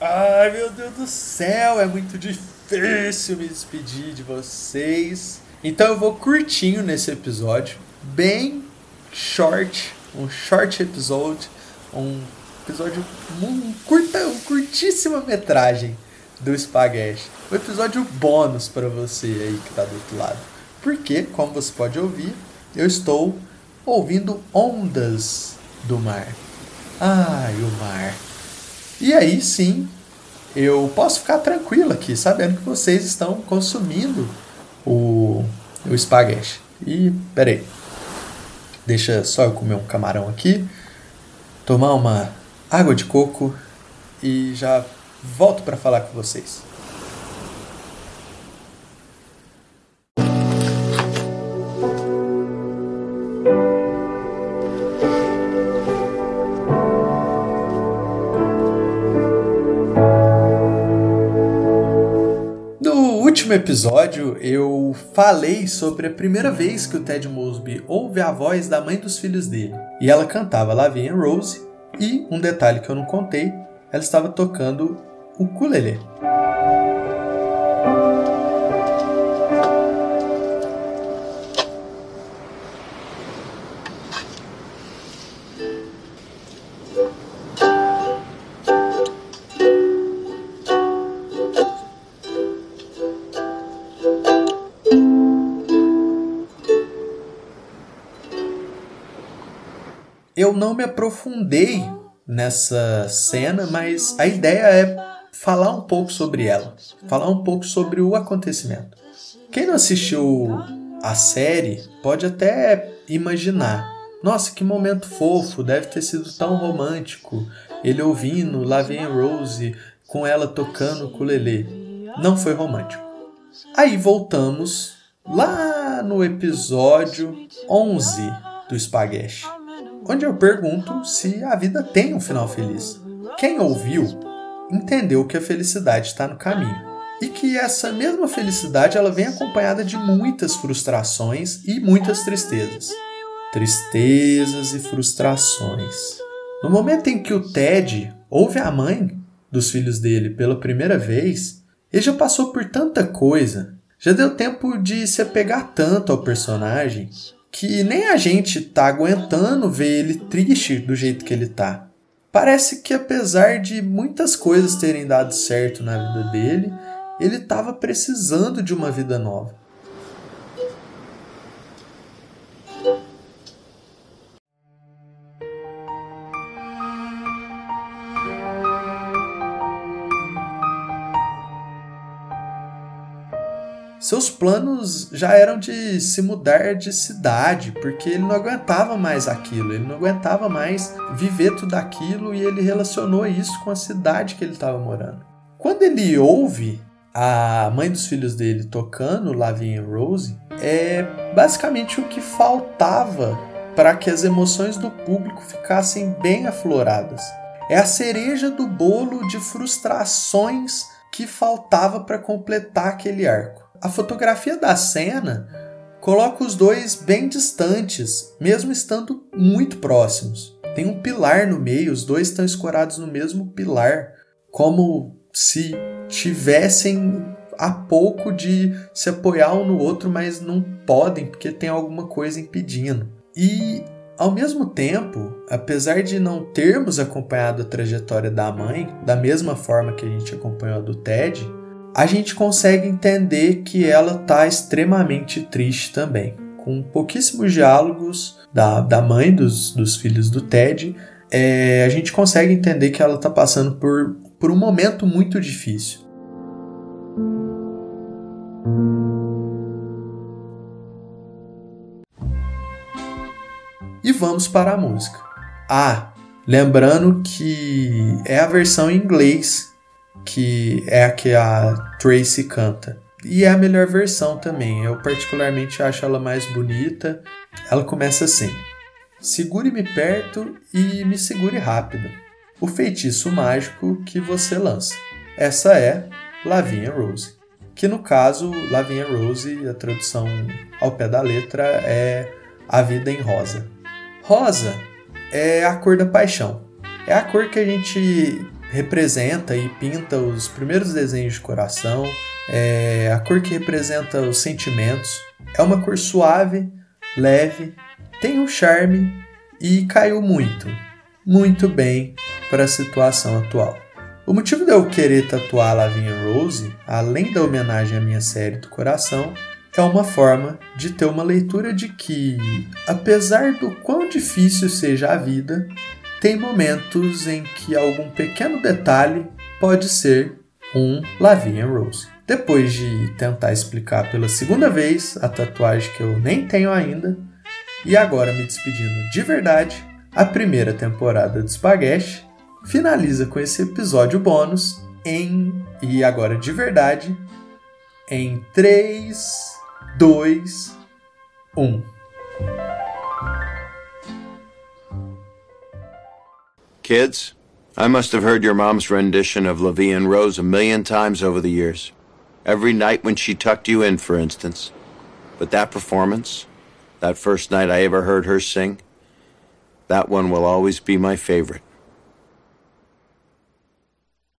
Ai meu Deus do céu, é muito difícil me despedir de vocês. Então eu vou curtinho nesse episódio, bem short, um short episode, um episódio um curta, um curtíssima metragem do Spaghetti. Um episódio bônus para você aí que tá do outro lado. Porque, como você pode ouvir, eu estou ouvindo ondas do mar. Ai, o mar. E aí sim, eu posso ficar tranquilo aqui, sabendo que vocês estão consumindo o, o espaguete. E, peraí, deixa só eu comer um camarão aqui, tomar uma água de coco e já volto para falar com vocês. Último episódio eu falei sobre a primeira vez que o Ted Mosby ouve a voz da mãe dos filhos dele. E ela cantava Lavigne Rose e, um detalhe que eu não contei, ela estava tocando o ukulele. Eu não me aprofundei nessa cena, mas a ideia é falar um pouco sobre ela, falar um pouco sobre o acontecimento. Quem não assistiu a série pode até imaginar: nossa, que momento fofo, deve ter sido tão romântico. Ele ouvindo Lá Vem Rose com ela tocando o ukulele. Não foi romântico. Aí voltamos lá no episódio 11 do Spaghetti onde eu pergunto se a vida tem um final feliz. Quem ouviu entendeu que a felicidade está no caminho e que essa mesma felicidade ela vem acompanhada de muitas frustrações e muitas tristezas. Tristezas e frustrações. No momento em que o Ted ouve a mãe dos filhos dele pela primeira vez, ele já passou por tanta coisa, já deu tempo de se apegar tanto ao personagem que nem a gente tá aguentando ver ele triste do jeito que ele tá. Parece que apesar de muitas coisas terem dado certo na vida dele, ele estava precisando de uma vida nova. Seus planos já eram de se mudar de cidade, porque ele não aguentava mais aquilo, ele não aguentava mais viver tudo aquilo e ele relacionou isso com a cidade que ele estava morando. Quando ele ouve a mãe dos filhos dele tocando Lavigne Rose, é basicamente o que faltava para que as emoções do público ficassem bem afloradas. É a cereja do bolo de frustrações que faltava para completar aquele arco a fotografia da cena coloca os dois bem distantes, mesmo estando muito próximos. Tem um pilar no meio, os dois estão escorados no mesmo pilar, como se tivessem a pouco de se apoiar um no outro, mas não podem porque tem alguma coisa impedindo. E ao mesmo tempo, apesar de não termos acompanhado a trajetória da mãe da mesma forma que a gente acompanhou a do Ted, a gente consegue entender que ela está extremamente triste também. Com pouquíssimos diálogos da, da mãe dos, dos filhos do Ted, é, a gente consegue entender que ela está passando por, por um momento muito difícil. E vamos para a música. Ah, lembrando que é a versão em inglês que é a que a Tracy canta. E é a melhor versão também. Eu particularmente acho ela mais bonita. Ela começa assim: Segure-me perto e me segure rápido. O feitiço mágico que você lança. Essa é Lavinha Rose. Que no caso, Lavinha Rose, a tradução ao pé da letra é A Vida em Rosa. Rosa é a cor da paixão. É a cor que a gente representa e pinta os primeiros desenhos de coração, é a cor que representa os sentimentos. É uma cor suave, leve, tem um charme e caiu muito, muito bem para a situação atual. O motivo de eu querer tatuar a Lavinha Rose, além da homenagem à minha série do coração, é uma forma de ter uma leitura de que, apesar do quão difícil seja a vida, tem momentos em que algum pequeno detalhe pode ser um Lavinha Rose. Depois de tentar explicar pela segunda vez a tatuagem que eu nem tenho ainda, e agora me despedindo de verdade, a primeira temporada do Spaghetti finaliza com esse episódio bônus em, e agora de verdade, em 3, 2, 1. Kids, I must have heard your mom's rendition of La Vie Rose a million times over the years. Every night when she tucked you in, for instance. But that performance, that first night I ever heard her sing, that one will always be my favorite.